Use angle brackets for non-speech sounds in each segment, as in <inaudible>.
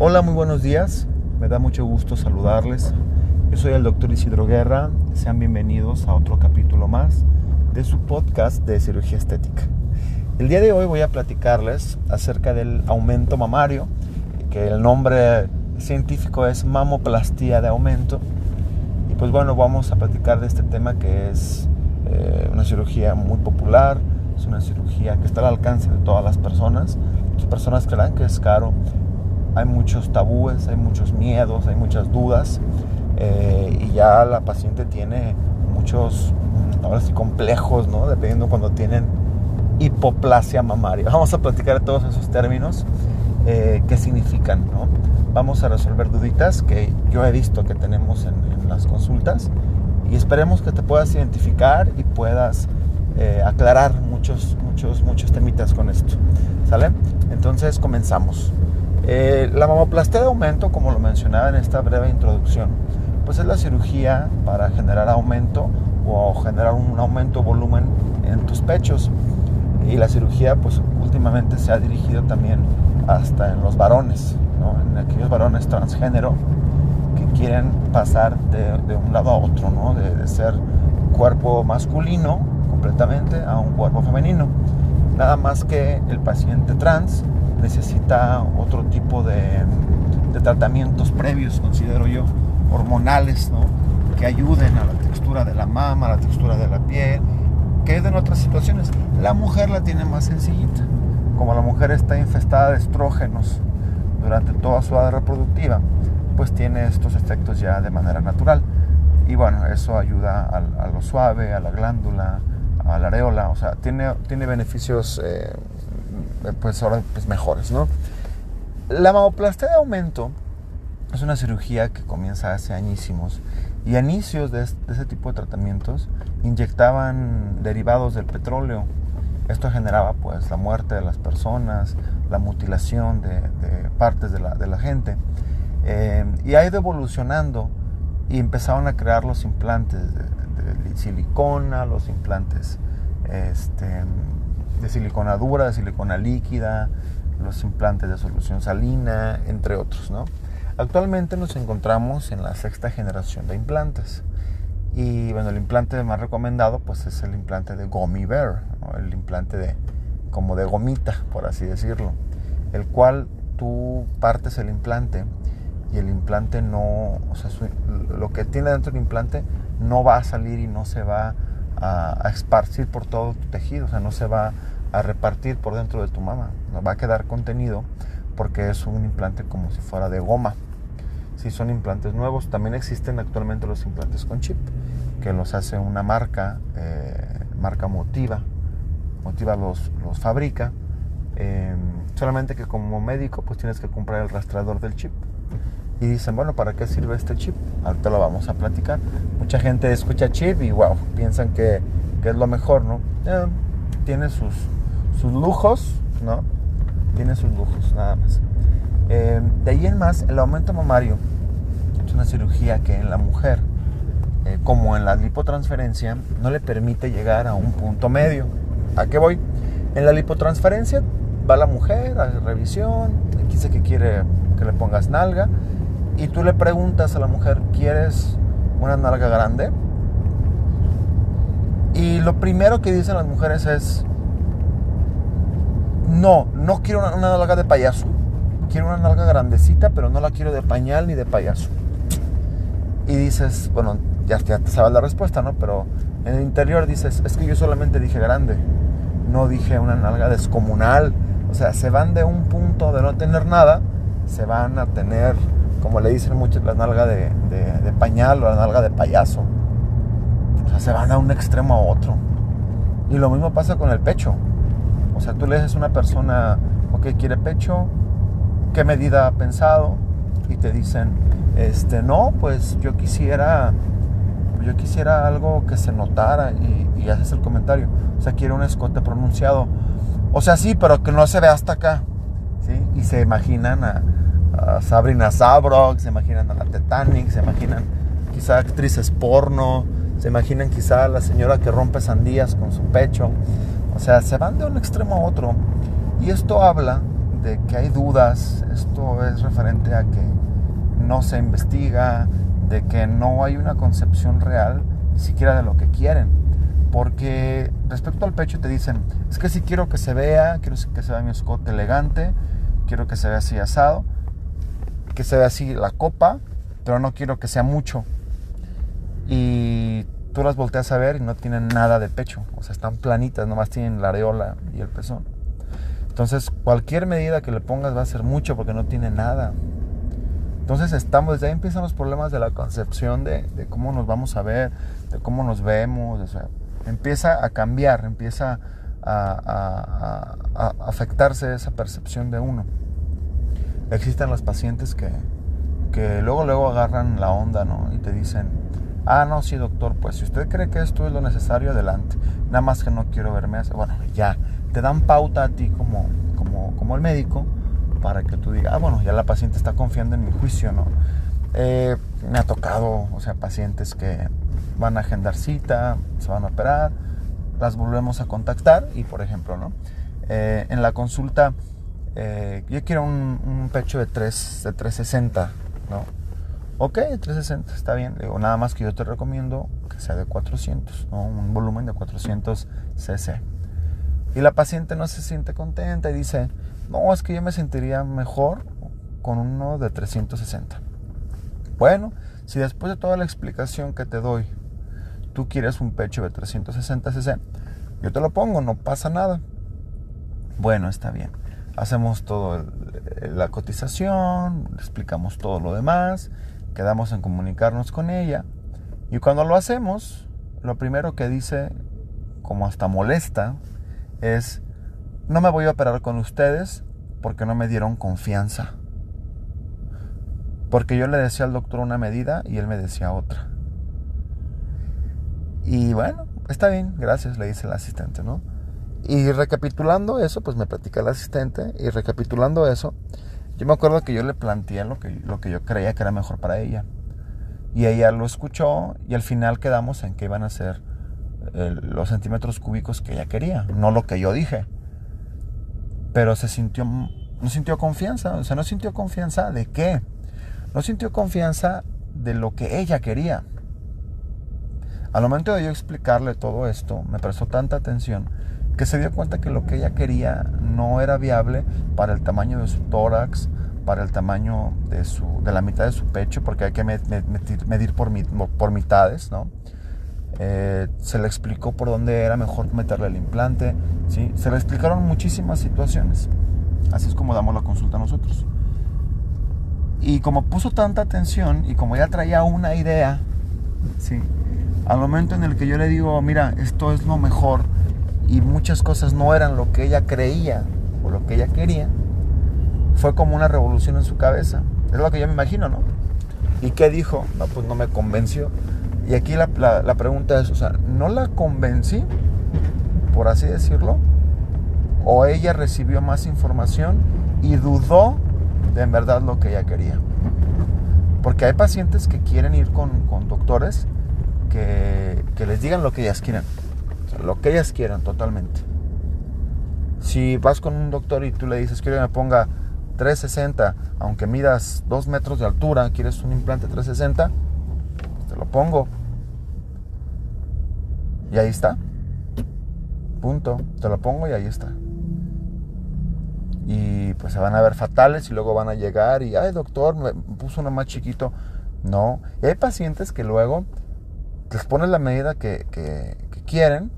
Hola, muy buenos días. Me da mucho gusto saludarles. Yo soy el doctor Isidro Guerra. Sean bienvenidos a otro capítulo más de su podcast de cirugía estética. El día de hoy voy a platicarles acerca del aumento mamario, que el nombre científico es mamoplastía de aumento. Y pues bueno, vamos a platicar de este tema que es eh, una cirugía muy popular, es una cirugía que está al alcance de todas las personas. Muchas personas creen que es caro, hay muchos tabúes, hay muchos miedos, hay muchas dudas eh, y ya la paciente tiene muchos, mm, ahora sí, complejos, ¿no? Dependiendo cuando tienen hipoplasia mamaria. <laughs> Vamos a platicar todos esos términos, eh, qué significan, ¿no? Vamos a resolver duditas que yo he visto que tenemos en, las consultas y esperemos que te puedas identificar y puedas eh, aclarar muchos, muchos, muchos temitas con esto, ¿sale? Entonces comenzamos. Eh, la mamoplastia de aumento, como lo mencionaba en esta breve introducción, pues es la cirugía para generar aumento o generar un aumento volumen en tus pechos. Y la cirugía, pues últimamente se ha dirigido también hasta en los varones, en aquellos varones transgénero que quieren pasar de, un lado a otro, ¿no? de, de ser cuerpo masculino completamente a un cuerpo femenino. Nada más que el paciente trans necesita otro tipo de, tratamientos previos, considero yo, hormonales, que ayuden a la textura de la mama, a la textura de la piel, que en otras situaciones. La mujer la tiene más sencillita. Como la mujer está infestada de estrógenos durante toda su edad reproductiva, pues tiene estos efectos ya de manera natural. Y bueno, eso ayuda a, lo suave, a la glándula, a la areola, o sea, tiene, tiene beneficios eh, pues ahora pues mejores, ¿no? La mamoplastia de aumento es una cirugía que comienza hace añísimos y a inicios de, ese tipo de tratamientos inyectaban derivados del petróleo. Esto generaba pues la muerte de las personas, la mutilación de, partes de la, gente. Eh, y ha ido evolucionando y empezaron a crear los implantes de, de silicona, los implantes este, de silicona dura, de silicona líquida, los implantes de solución salina, entre otros. ¿no? Actualmente nos encontramos en la sexta generación de implantes. Y bueno, el implante más recomendado pues es el implante de Gummy Bear, el implante de como de gomita, por así decirlo, el cual tú partes el implante y el implante no, o sea, lo que tiene dentro del implante no va a salir y no se va a, esparcir por todo tu tejido, o sea, no se va a repartir por dentro de tu mama. Nos va a quedar contenido porque es un implante como si fuera de goma. Si son implantes nuevos, también existen actualmente los implantes con chip, que los hace una marca, eh, marca Motiva. Motiva los, los fabrica. Em, solamente que como médico pues tienes que comprar el rastreador del chip. Y dicen, bueno, ¿para qué sirve este chip? Ahorita lo vamos a platicar. Mucha gente escucha chip y wow, piensan que, que es lo mejor, ¿no? Eh, tiene sus, sus lujos, ¿no? Tiene sus lujos, nada más. Eh, de ahí en más, el aumento mamario es una cirugía que en la mujer, eh, como en la lipotransferencia, no le permite llegar a un punto medio. ¿A qué voy? En la lipotransferencia va la mujer a revisión, dice que quiere que le pongas nalga, y tú le preguntas a la mujer, ¿quieres una nalga grande? Y lo primero que dicen las mujeres es, no, no quiero una, nalga de payaso. Quiero una nalga grandecita, pero no la quiero de pañal ni de payaso. Y dices, bueno, ya, ya te sabes la respuesta, ¿no? Pero en el interior dices, es que yo solamente dije grande, no dije una nalga descomunal. O sea, se van de un punto de no tener nada, se van a tener, como le dicen muchos, la nalga de, pañal o la nalga de payaso. O sea, se van a un extremo a otro. Y lo mismo pasa con el pecho. O sea, tú le dices a una persona, ok, quiere pecho, ¿qué medida ha pensado? Y te dicen, este, no, pues yo quisiera, yo quisiera algo que se notara y, haces el comentario. O sea, quiero un escote pronunciado. O sea, sí, pero que no se vea hasta acá. ¿sí? Y se imaginan a, Sabrina Sabrok, se imaginan a la Titanic, se imaginan quizá actrices porno, se imaginan quizá a la señora que rompe sandías con su pecho. O sea, se van de un extremo a otro. Y esto habla de que hay dudas, esto es referente a que no se investiga, de que no hay una concepción real ni siquiera de lo que quieren. Porque respecto al pecho te dicen, es que si quiero que se vea, quiero que se vea mi escote elegante, quiero que se vea así asado, que se vea así la copa, pero no quiero que sea mucho. Y tú las volteas a ver y no tienen nada de pecho, o sea, están planitas, nomás tienen la areola y el pezón. Entonces, cualquier medida que le pongas va a ser mucho porque no tiene nada. Entonces estamos, desde ahí empiezan los problemas de la concepción de, cómo nos vamos a ver, de cómo nos vemos, o sea, empieza a cambiar, empieza a, afectarse esa percepción de uno. Existen los pacientes que, que luego, luego agarran la onda, ¿no? Y te dicen, ah, no, sí, doctor, pues si usted cree que esto es lo necesario, adelante. Nada más que no quiero verme así. Bueno, ya, te dan pauta a ti como, como, como el médico para que tú digas, ah, bueno, ya la paciente está confiando en mi juicio, ¿no? Eh, me ha tocado, o sea, pacientes que van a agendar cita, se van a operar, las volvemos a contactar y, por ejemplo, ¿no? Eh, en la consulta, eh, yo quiero un, pecho de, 3, de 360, ¿no? Ok, 360, está bien. Digo, nada más que yo te recomiendo que sea de 400, ¿no? Un volumen de 400 cc. Y la paciente no se siente contenta y dice, no, es que yo me sentiría mejor con uno de 360. Bueno, si después de toda la explicación que te doy, tú quieres un pecho de 360 cc, yo te lo pongo, no pasa nada. Bueno, está bien. Hacemos todo la cotización, explicamos todo lo demás, quedamos en comunicarnos con ella y cuando lo hacemos, lo primero que dice, como hasta molesta, es, no me voy a operar con ustedes porque no me dieron confianza. Porque yo le decía al doctor una medida y él me decía otra. Y bueno, está bien, gracias, le dice el asistente, ¿no? Y recapitulando eso, pues me platica el asistente y recapitulando eso, yo me acuerdo que yo le planteé lo que, lo que yo creía que era mejor para ella. Y ella lo escuchó y al final quedamos en que iban a ser los centímetros cúbicos que ella quería, no lo que yo dije pero se sintió, no sintió confianza, o sea, no sintió confianza de qué, no sintió confianza de lo que ella quería. Al momento de yo explicarle todo esto, me prestó tanta atención que se dio cuenta que lo que ella quería no era viable para el tamaño de su tórax, para el tamaño de, su, de la mitad de su pecho, porque hay que medir, por, mitades, ¿no? Eh, se le explicó por dónde era mejor meterle el implante, ¿sí? se le explicaron muchísimas situaciones. Así es como damos la consulta nosotros. Y como puso tanta atención y como ya traía una idea, ¿sí? al momento en el que yo le digo, mira, esto es lo mejor y muchas cosas no eran lo que ella creía o lo que ella quería, fue como una revolución en su cabeza. Es lo que yo me imagino, ¿no? ¿Y qué dijo? No, pues no me convenció. Y aquí la, pregunta es, o sea, ¿no la convencí, por así decirlo? ¿O ella recibió más información y dudó de en verdad lo que ella quería? Porque hay pacientes que quieren ir con, doctores que, les digan lo que ellas quieren. Lo que ellas quieran totalmente. Si vas con un doctor y tú le dices, quiero que me ponga 360, aunque midas 2 metros de altura, quieres un implante 360, te lo pongo. Y ahí está. Punto. Te lo pongo y ahí está. Y pues se van a ver fatales y luego van a llegar y, ay doctor, me puso uno más chiquito. No. Y hay pacientes que luego les ponen la medida que, quieren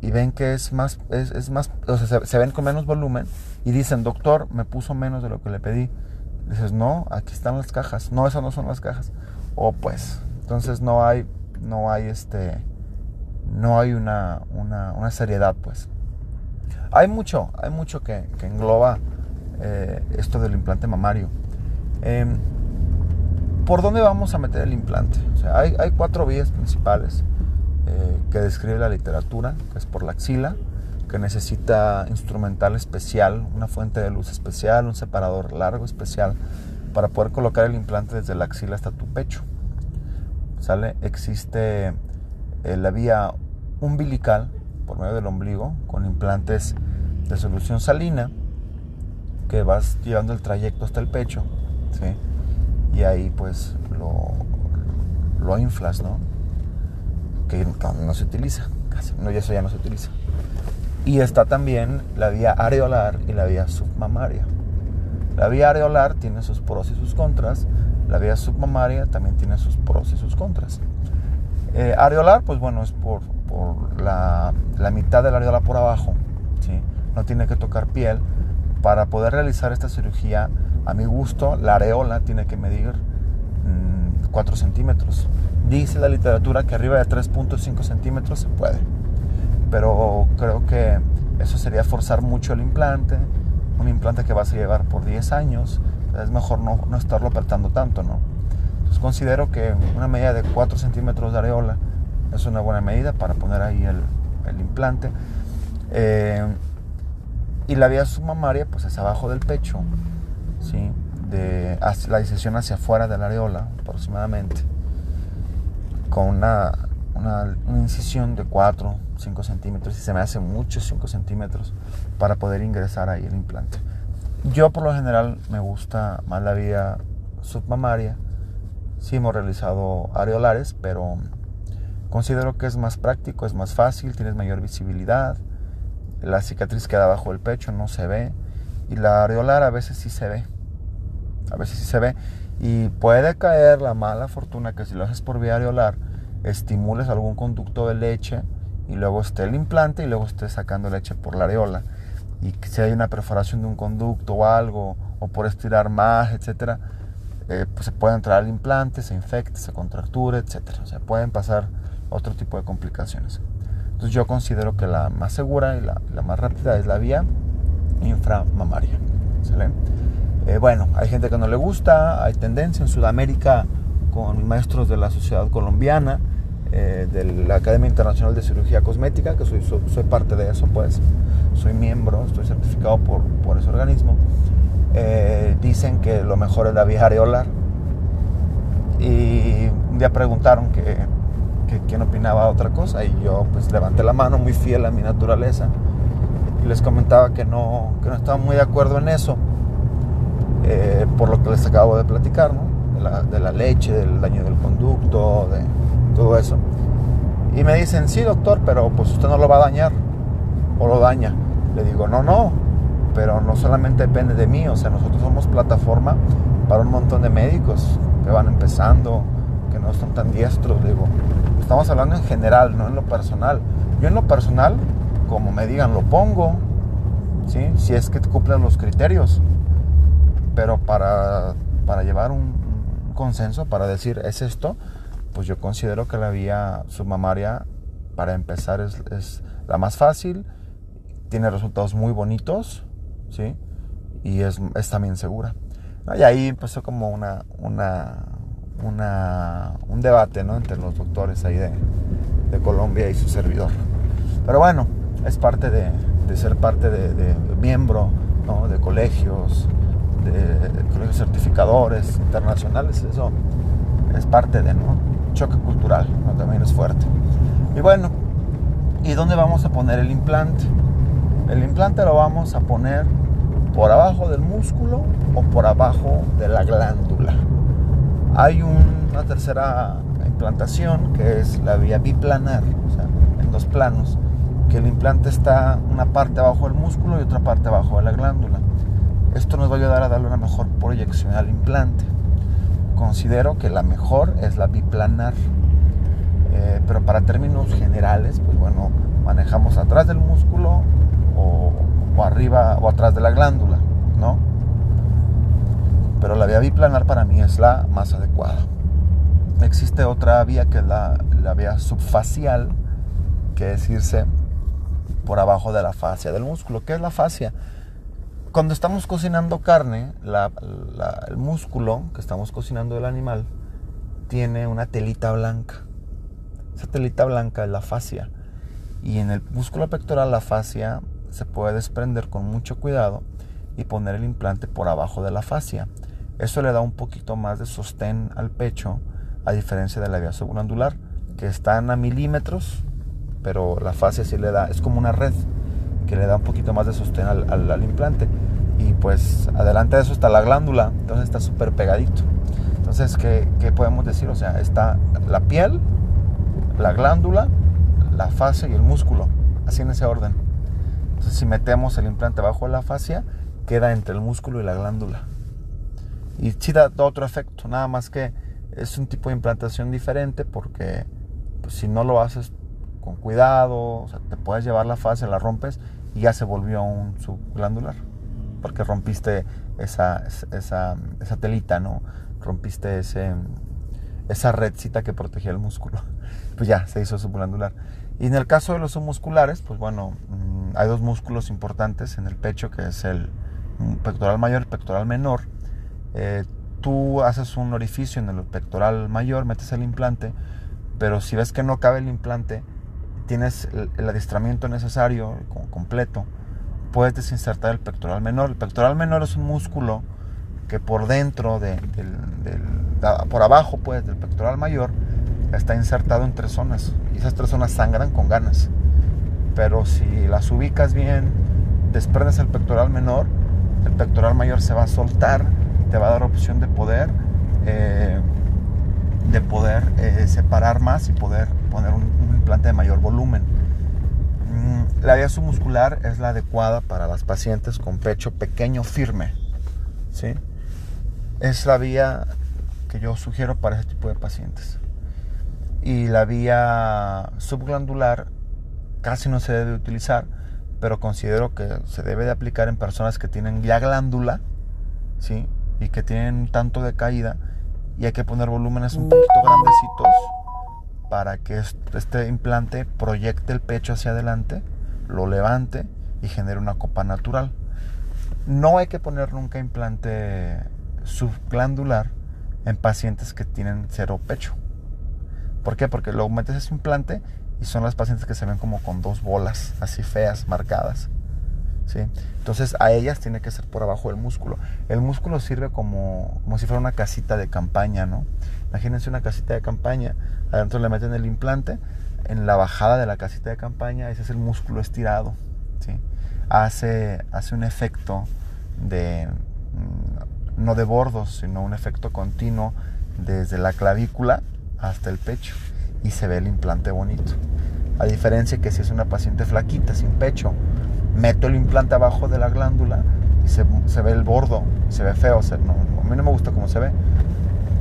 y ven que es más, es, más, o sea, se, ven con menos volumen y dicen, doctor, me puso menos de lo que le pedí. dices, no, aquí están las cajas. No, esas no son las cajas. O pues, entonces no hay, no hay este, no hay una, una, seriedad, pues. Hay mucho, hay mucho que, engloba eh, esto del implante mamario. Em, ¿Por dónde vamos a meter el implante? O sea, hay, hay, cuatro vías principales eh, que describe la literatura, que es por la axila, que necesita instrumental especial, una fuente de luz especial, un separador largo especial, para poder colocar el implante desde la axila hasta tu pecho. ¿Sale? Existe eh, la vía umbilical por medio del ombligo con implantes de solución salina que vas llevando el trayecto hasta el pecho. Y ahí pues lo, lo inflas, ¿no? Que no se utiliza, casi, no, eso ya no se utiliza. Y está también la vía areolar y la vía submamaria. La vía areolar tiene sus pros y sus contras, la vía submamaria también tiene sus pros y sus contras. Eh, areolar, pues bueno, es por, por la, la, mitad de la areola por abajo, ¿sí? no tiene que tocar piel. Para poder realizar esta cirugía, a mi gusto, la areola tiene que medir 4 mm, centímetros. Dice la literatura que arriba de 3.5 centímetros se puede, pero creo que eso sería forzar mucho el implante, un implante que vas a llevar por 10 años, es mejor no, no estarlo apretando tanto, ¿no? Entonces considero que una medida de 4 centímetros de areola es una buena medida para poner ahí el, implante. Eh, y la vía submamaria, pues es abajo del pecho, ¿sí? De la decisión hacia afuera de la areola, aproximadamente, con una, una, una incisión de 4, 5 centímetros, y se me hace mucho 5 centímetros para poder ingresar ahí el implante. Yo por lo general me gusta más la vía submamaria. Sí hemos realizado areolares, pero considero que es más práctico, es más fácil, tienes mayor visibilidad la cicatriz queda bajo el pecho, no se ve. Y la areolar a veces sí se ve. A veces sí se ve. Y puede caer la mala fortuna que si lo haces por vía areolar, estimules algún conducto de leche y luego esté el implante y luego esté sacando leche por la areola. Y si hay una perforación de un conducto o algo, o por estirar más, etcétera, eh, pues se puede entrar al implante, se infecte, se contracture, etcétera. O sea, pueden pasar otro tipo de complicaciones. Entonces yo considero que la más segura y la, más rápida es la vía inframamaria. Eh, bueno, hay gente que no le gusta, hay tendencia en Sudamérica con maestros de la Sociedad Colombiana, eh, de la Academia Internacional de Cirugía Cosmética, que soy, parte de eso, pues soy miembro, estoy certificado por, por ese organismo. Eh, dicen que lo mejor es la vía areolar. Y un día preguntaron que que quién opinaba otra cosa y yo pues levanté la mano muy fiel a mi naturaleza y les comentaba que no, que no estaba muy de acuerdo en eso eh, por lo que les acabo de platicar, ¿no? de, la, de la leche, del daño del conducto, de todo eso. Y me dicen, sí doctor, pero pues usted no lo va a dañar o lo daña. Le digo, no, no, pero no solamente depende de mí, o sea, nosotros somos plataforma para un montón de médicos que van empezando, que no son tan diestros, digo, estamos hablando en general, no en lo personal. Yo en lo personal, como me digan, lo pongo, ¿sí? si es que cumplen los criterios. Pero para, para llevar un, consenso, para decir es esto, pues yo considero que la vía submamaria, para empezar, es, es la más fácil, tiene resultados muy bonitos, ¿sí? Y es, es también segura. Y ahí empezó como una, una una, un debate ¿no? entre los doctores ahí de, de, Colombia y su servidor. Pero bueno, es parte de, de ser parte de, de miembro ¿no? de colegios, colegios certificadores internacionales, eso es parte de ¿no? choque cultural, ¿no? también es fuerte. Y bueno, ¿y dónde vamos a poner el implante? El implante lo vamos a poner por abajo del músculo o por abajo de la glándula. Hay una tercera implantación que es la vía biplanar, o sea, en dos planos, que el implante está una parte abajo del músculo y otra parte abajo de la glándula. Esto nos va a ayudar a darle una mejor proyección al implante. Considero que la mejor es la biplanar, eh, pero para términos generales, pues bueno, manejamos atrás del músculo o, arriba o atrás de la glándula, ¿no? pero la vía biplanar para mí es la más adecuada. Existe otra vía que es la, la vía subfacial, que es irse por abajo de la fascia del músculo. ¿Qué es la fascia? Cuando estamos cocinando carne, el músculo que estamos cocinando del animal tiene una telita blanca. Esa telita blanca es la fascia. Y en el músculo pectoral la fascia se puede desprender con mucho cuidado y poner el implante por abajo de la fascia. Eso le da un poquito más de sostén al pecho, a diferencia de la vía subglandular, que están a milímetros, pero la fascia sí le da, es como una red que le da un poquito más de sostén al, implante. Y pues adelante de eso está la glándula, entonces está súper pegadito. Entonces, ¿qué, ¿qué, podemos decir? O sea, está la piel, la glándula, la fascia y el músculo, así en ese orden. Entonces, si metemos el implante bajo la fascia, queda entre el músculo y la glándula. Y sí da otro efecto, nada más que es un tipo de implantación diferente porque pues, si no lo haces con cuidado, o sea, te puedes llevar la fascia, la rompes y ya se volvió un subglandular porque rompiste esa, esa, esa telita, ¿no? Rompiste ese, esa redcita que protegía el músculo. <laughs> Pues ya, se hizo subglandular. Y en el caso de los submusculares, pues bueno, mm, hay dos músculos importantes en el pecho, que es el pectoral mayor y el pectoral menor. Eh, tú haces un orificio en el pectoral mayor, metes el implante, pero si ves que no cabe el implante, tienes el, adiestramiento necesario, completo, puedes desinsertar el pectoral menor. El pectoral menor es un músculo que por dentro, de, del, por abajo pues, del pectoral mayor, está insertado en tres zonas. Y esas tres zonas sangran con ganas. Pero si las ubicas bien, desprendes el pectoral menor, el pectoral mayor se va a soltar te va a dar opción de poder, eh, de poder eh, separar más y poder poner un de mayor volumen. Mm, la vía submuscular es la adecuada para las pacientes con pecho pequeño firme. ¿sí? Es la vía que yo sugiero para ese tipo de pacientes. Y la vía subglandular casi no se debe utilizar, pero considero que se debe de aplicar en personas que tienen ya glándula, ¿sí? Y que tienen tanto de caída y hay que poner volúmenes un poquito grandecitos para que este implante proyecte el pecho hacia adelante, lo levante y genere una copa natural. No hay que poner nunca implante subglandular en pacientes que tienen cero pecho. ¿Por qué? Porque luego metes ese implante y son las pacientes que se ven como con dos bolas así feas, marcadas. ¿sí? Entonces a ellas tiene que ser por abajo del músculo. El músculo sirve como, como si fuera una casita de campaña, ¿no? Imagínense una casita de campaña, adentro le meten el implante, en la bajada de la casita de campaña, ese es el músculo estirado, ¿sí? Hace, hace un efecto de, mm, no de bordos, sino un efecto continuo desde la clavícula hasta el pecho y se ve el implante bonito. A diferencia que si es una paciente flaquita, sin pecho, meto el implante abajo de la glándula y se, se ve el bordo, se ve feo, a mí no me gusta cómo se ve,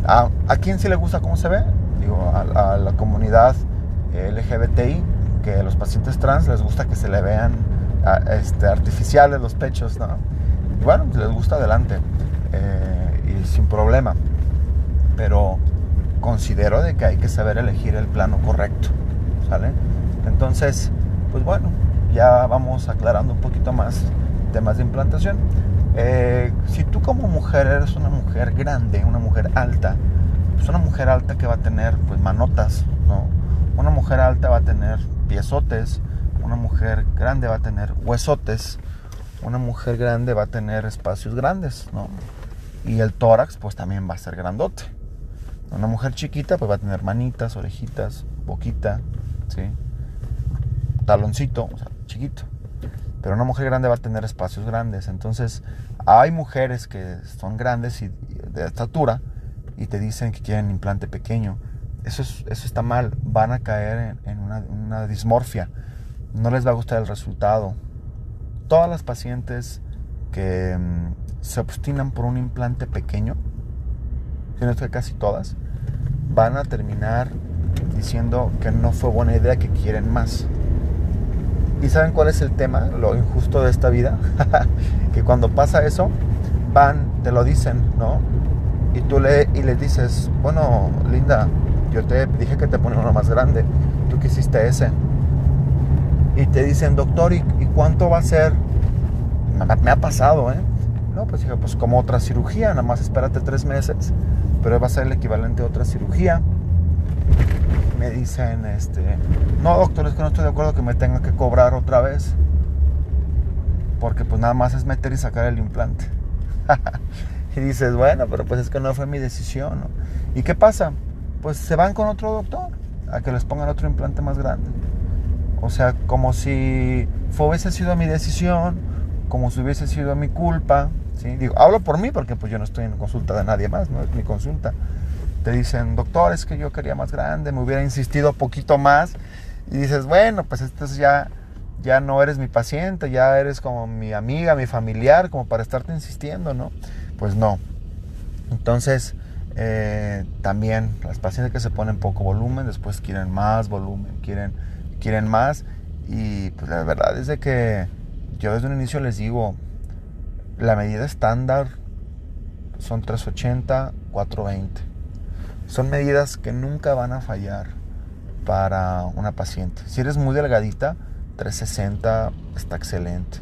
¿A, quién sí le gusta cómo se ve? Digo, a, la comunidad LGBTI, que a los pacientes trans les gusta que se le vean este, artificiales los pechos, ¿no? Y bueno, les gusta adelante eh, y sin problema. Pero considero de que hay que saber elegir el plano correcto, ¿sale? Entonces, pues bueno, ya vamos aclarando un poquito más temas de implantación. Eh, si tú como mujer eres una mujer grande, una mujer alta, pues una mujer alta que va a tener pues manotas, ¿no? Una mujer alta va a tener piezotes, una mujer grande va a tener huesotes, una mujer grande va a tener espacios grandes, ¿no? Y el tórax pues también va a ser grandote. Una mujer chiquita pues va a tener manitas, orejitas, boquita, ¿sí? Taloncito, o sea, chiquito. Pero una mujer grande va a tener espacios grandes. Entonces, hay mujeres que son grandes y de estatura y te dicen que quieren implante pequeño. Eso, es, eso está mal. Van a caer en, una, dismorfia. No les va a gustar el resultado. Todas las pacientes que mm, se obstinan por un implante pequeño, si no estoy casi todas, van a terminar diciendo que no fue buena idea, que quieren más. ¿Y saben cuál es el tema? Lo injusto de esta vida. <laughs> que cuando pasa eso, van, te lo dicen, ¿no? Y tú le, y les dices, bueno, linda, yo te dije que te ponía uno más grande. Tú quisiste ese. Y te dicen, doctor, ¿y, cuánto va a ser? Me, ha pasado, ¿eh? No, pues dije, pues como otra cirugía, nada más espérate tres meses, pero va a ser el equivalente a otra cirugía me dicen, este, no doctor, es que no estoy de acuerdo que me tenga que cobrar otra vez. Porque pues nada más es meter y sacar el implante. <laughs> y dices, bueno, pero pues es que no fue mi decisión. ¿Y qué pasa? Pues se van con otro doctor a que les pongan otro implante más grande. O sea, como si hubiese sido mi decisión, como si hubiese sido mi culpa, ¿sí? Digo, hablo por mí porque pues yo no estoy en consulta de nadie más, no es mi consulta. Te dicen, doctor, es que yo quería más grande, me hubiera insistido poquito más. Y dices, bueno, pues entonces ya, ya no eres mi paciente, ya eres como mi amiga, mi familiar, como para estarte insistiendo, ¿no? Pues no. Entonces, eh, también las pacientes que se ponen poco volumen, después quieren más volumen, quieren, quieren más. Y pues la verdad es de que yo desde un inicio les digo, la medida estándar son 380, 420. Son medidas que nunca van a fallar para una paciente. Si eres muy delgadita, 360 está excelente.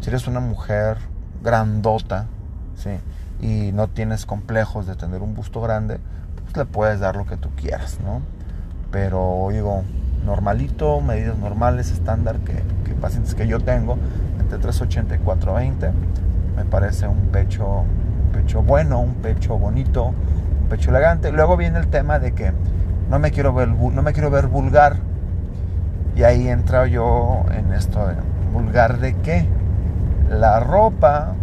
Si eres una mujer grandota, ¿sí? y no tienes complejos de tener un busto grande, pues le puedes dar lo que tú quieras, ¿no? Pero digo, normalito, medidas normales, estándar, que, pacientes que yo tengo, entre 380 y 420, me parece un pecho, un pecho bueno, un pecho bonito, pecho elegante. Luego viene el tema de que no me quiero ver, no me quiero ver vulgar. Y ahí entra yo en esto de vulgar de qué. La ropa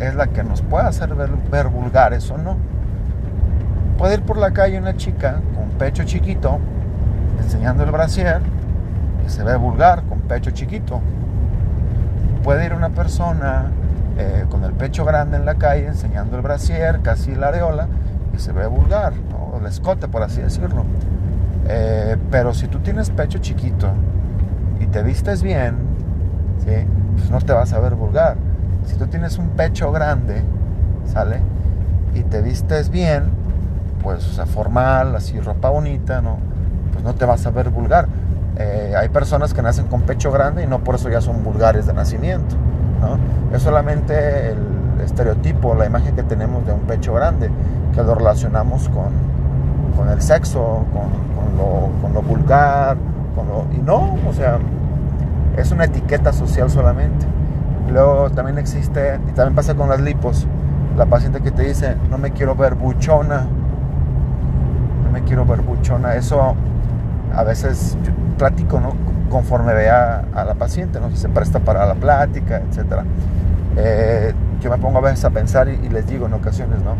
es la que nos puede hacer ver, vulgares o no. Puede ir por la calle una chica con pecho chiquito, enseñando el brasier, y se ve vulgar con pecho chiquito. Puede ir una persona eh, con el pecho grande en la calle, enseñando el brasier, casi la areola, se ve vulgar, o el escote, por así decirlo. Eh, pero si tú tienes pecho chiquito y te vistes bien, ¿sí? pues no te vas a ver vulgar si tú tienes un pecho grande, ¿sale? Y te vistes bien, pues, o sea, formal, así, ropa bonita, ¿no? Pues no te vas a ver vulgar. Eh, hay personas que nacen con pecho grande y no por eso ya son vulgares de nacimiento, ¿no? Es solamente el estereotipo, la imagen que tenemos de un pecho grande, que lo relacionamos con, con el sexo, con, lo, con lo vulgar, con lo, y no, o sea, es una etiqueta social solamente. Luego también existe, y también pasa con las lipos, la paciente que te dice, no me quiero ver buchona, no me quiero ver buchona. Eso a veces yo platico, ¿no? Conforme vea a la paciente, ¿no? Si se presta para la plática, etc. Eh, yo me pongo a veces a pensar y, les digo en ocasiones, ¿no?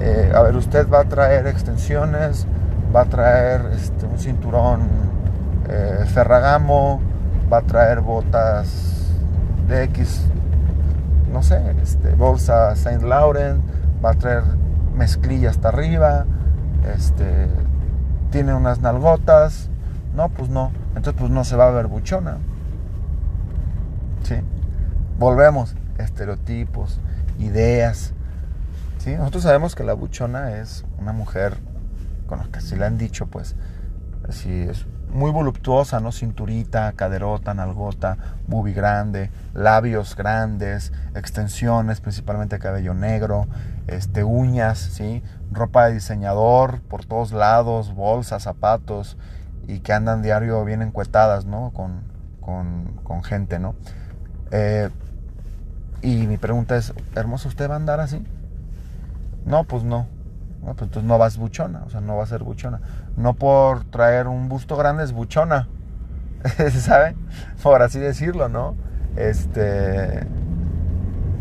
Eh, a ver, usted va a traer extensiones, va a traer este, un cinturón eh, ferragamo, va a traer botas de X, no sé, este, bolsa Saint Laurent, va a traer mezclilla hasta arriba, este, tiene unas nalgotas, no, pues no, entonces pues no se va a ver buchona. ¿Sí? Volvemos, estereotipos, ideas. ¿Sí? Nosotros sabemos que la buchona es una mujer, con lo que se le han dicho, pues, así es muy voluptuosa, ¿no? Cinturita, caderota, nalgota, bubi grande, labios grandes, extensiones, principalmente cabello negro, este, uñas, ¿sí? Ropa de diseñador por todos lados, bolsas, zapatos, y que andan diario bien encuetadas, ¿no? Con, con, gente, ¿no? Eh, y mi pregunta es, ¿hermoso usted va a andar así? No, pues no. No, pues entonces no vas buchona, o sea, no va a ser buchona. No por traer un busto grande es buchona, <laughs> ¿saben? Por así decirlo, ¿no? Este,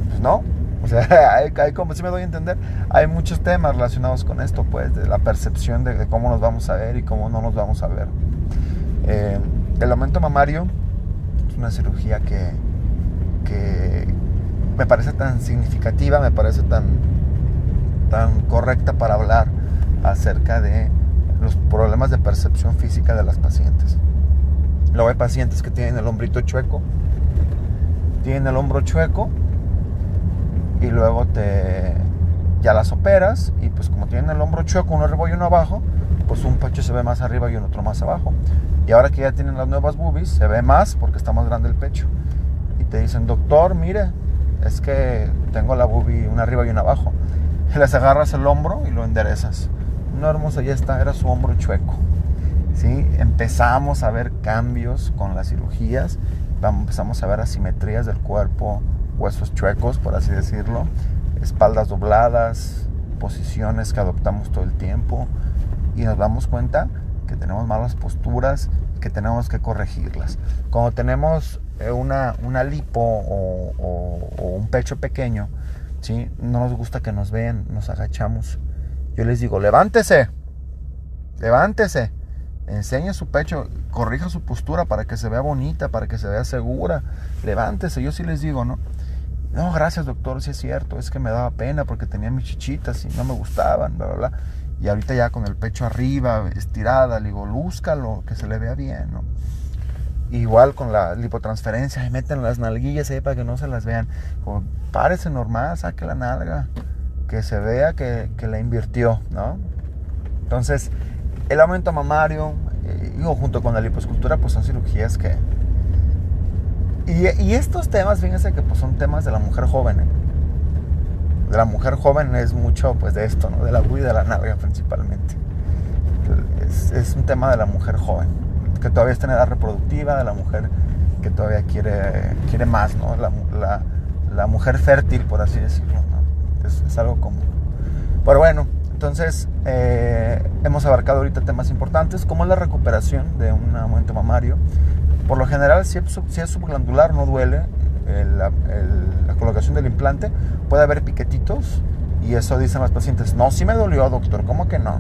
pues no, o sea, <laughs> hay, como si me doy a entender, hay muchos temas relacionados con esto, pues, de la percepción de, cómo nos vamos a ver y cómo no nos vamos a ver. Eh, el aumento mamario es una cirugía que, que me parece tan significativa, me parece tan tan correcta para hablar acerca de los problemas de percepción física de las pacientes. Luego hay pacientes que tienen el hombrito chueco, tienen el hombro chueco y luego te ya las operas y pues como tienen el hombro chueco uno arriba y uno abajo, pues un pecho se ve más arriba y un otro más abajo. Y ahora que ya tienen las nuevas boobies, se ve más porque está más grande el pecho. Y te dicen, doctor, mire, es que tengo la boobie una arriba y una abajo <laughs> les agarras el hombro y lo enderezas. No, hermosa, ya está, era su hombro chueco. ¿Sí? Empezamos a ver cambios con las cirugías, empezamos a ver asimetrías del cuerpo, huesos chuecos, por así decirlo, espaldas dobladas, posiciones que adoptamos todo el tiempo y nos damos cuenta que tenemos malas posturas, que tenemos que corregirlas. Cuando tenemos una, una lipo o un pecho pequeño, ¿sí? No nos gusta que nos vean, nos agachamos. Yo les digo, levántese, levántese, enseñe su pecho, corrija su postura para que se vea bonita, para que se vea segura, levántese, yo sí les digo, ¿no? No, gracias doctor, sí es cierto, es que me daba pena porque tenía mis chichitas y no me gustaban, bla, bla, bla. Y ahorita ya con el pecho arriba, estirada, le digo, lúzcalo, que se le vea bien, ¿no? Igual con la lipotransferencia, meten las nalguillas ahí para que no se las vean. Párese normal, saque la nalga, que se vea que, que la invirtió, ¿no? Entonces, el aumento mamario, eh, junto con la liposcultura, pues son cirugías que... Y, y, estos temas, fíjense que pues son temas de la mujer joven, ¿eh? De la mujer joven es mucho, pues, de esto, ¿no? De la y de la nalga principalmente. Es, es un tema de la mujer joven que todavía está en edad reproductiva, de la mujer que todavía quiere, quiere más, ¿no? La, la, la mujer fértil, por así decirlo, ¿no? es, es, algo común. Pero bueno, entonces eh, hemos abarcado ahorita temas importantes, como la recuperación de un aumento mamario. Por lo general, si es, si es subglandular, no duele el, el, la colocación del implante. Puede haber piquetitos y eso dicen las pacientes, no, sí me dolió, doctor, ¿cómo que no?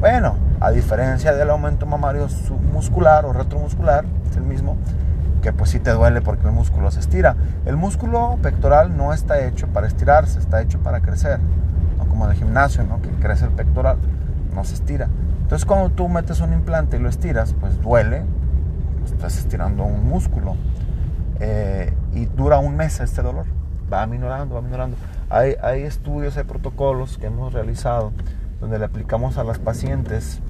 Bueno, a diferencia del aumento mamario submuscular o retromuscular, es el mismo, que pues sí te duele porque el músculo se estira. El músculo pectoral no está hecho para estirarse, está hecho para crecer. No como en el gimnasio, ¿no? que crece el pectoral, no se estira. Entonces cuando tú metes un implante y lo estiras, pues duele, estás estirando un músculo. Eh, y dura un mes este dolor. Va minorando, va minorando. Hay, hay estudios, hay protocolos que hemos realizado donde le aplicamos a las pacientes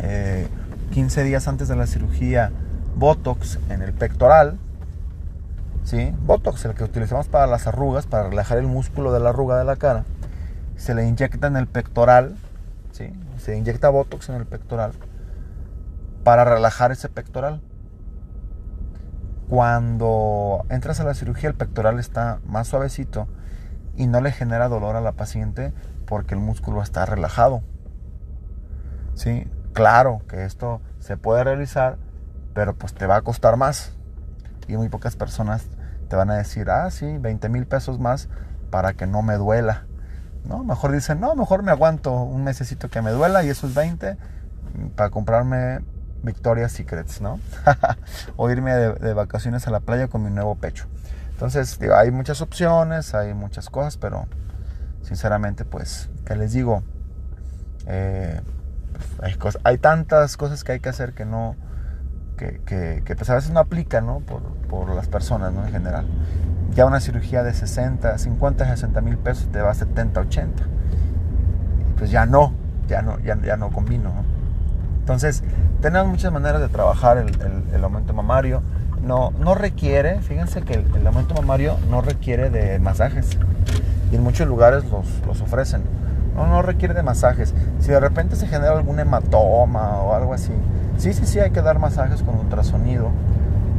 eh, 15 días antes de la cirugía Botox en el pectoral. ¿sí? Botox, el que utilizamos para las arrugas, para relajar el músculo de la arruga de la cara. Se le inyecta en el pectoral, ¿sí? se inyecta Botox en el pectoral para relajar ese pectoral. Cuando entras a la cirugía el pectoral está más suavecito y no le genera dolor a la paciente porque el músculo está relajado. ¿Sí? Claro que esto se puede realizar, pero pues te va a costar más. Y muy pocas personas te van a decir, ah, sí, 20 mil pesos más para que no me duela. ¿No? Mejor dicen, no, mejor me aguanto un mesecito que me duela y esos 20 para comprarme Victoria's Secrets, ¿no? <laughs> o irme de, vacaciones a la playa con mi nuevo pecho. Entonces, digo, hay muchas opciones, hay muchas cosas, pero sinceramente, pues, ¿qué les digo? Eh, hay, cosas, hay, tantas cosas que hay que hacer que no, que, que, que pues a veces no aplican, ¿no? Por, por, las personas, ¿no? En general. Ya una cirugía de 60, 50, 60 mil pesos te va a 70, 80. Y pues ya no, ya no, ya, ya no combino, ¿no? Entonces, tenemos muchas maneras de trabajar el, el, el aumento mamario. No, no requiere, fíjense que el, el aumento mamario no requiere de masajes y en muchos lugares los, los ofrecen. No, no requiere de masajes. Si de repente se genera algún hematoma o algo así, sí, sí, sí hay que dar masajes con ultrasonido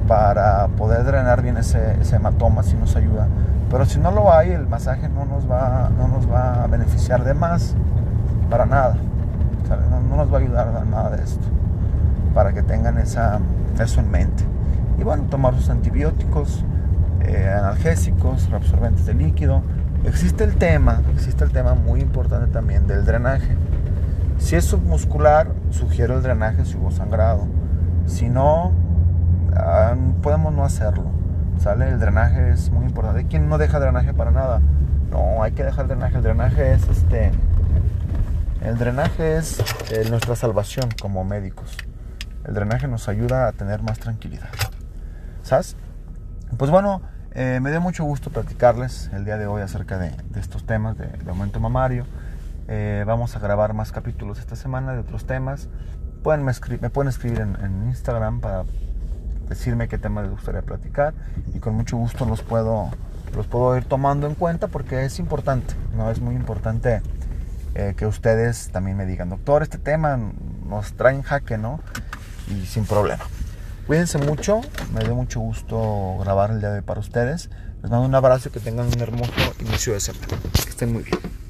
para poder drenar bien ese, ese hematoma, si nos ayuda. Pero si no lo hay, el masaje no nos va, no nos va a beneficiar de más, para nada. No, no, nos va a ayudar a nada de esto, para que tengan esa, eso en mente. Y bueno, tomar sus antibióticos, eh, analgésicos, reabsorbentes de líquido, Existe el tema, existe el tema muy importante también del drenaje. Si es submuscular, sugiero el drenaje si hubo sangrado. Si no, ah, podemos no hacerlo. ¿Sale? El drenaje es muy importante. ¿Quién no deja drenaje para nada? No, hay que dejar drenaje. El drenaje es este. El drenaje es eh, nuestra salvación como médicos. El drenaje nos ayuda a tener más tranquilidad. ¿Sabes? Pues bueno, eh, me dio mucho gusto platicarles el día de hoy acerca de, estos temas de, aumento mamario. Eh, vamos a grabar más capítulos esta semana de otros temas. Pueden, me, me pueden escribir en, en, Instagram para decirme qué temas les gustaría platicar y con mucho gusto los puedo, los puedo ir tomando en cuenta porque es importante, ¿no? Es muy importante eh, que ustedes también me digan, doctor, este tema nos trae en jaque, ¿no? Y sin problema. Cuídense mucho, me dio mucho gusto grabar el día de hoy para ustedes. Les mando un abrazo y que tengan un hermoso inicio de semana. Que estén muy bien.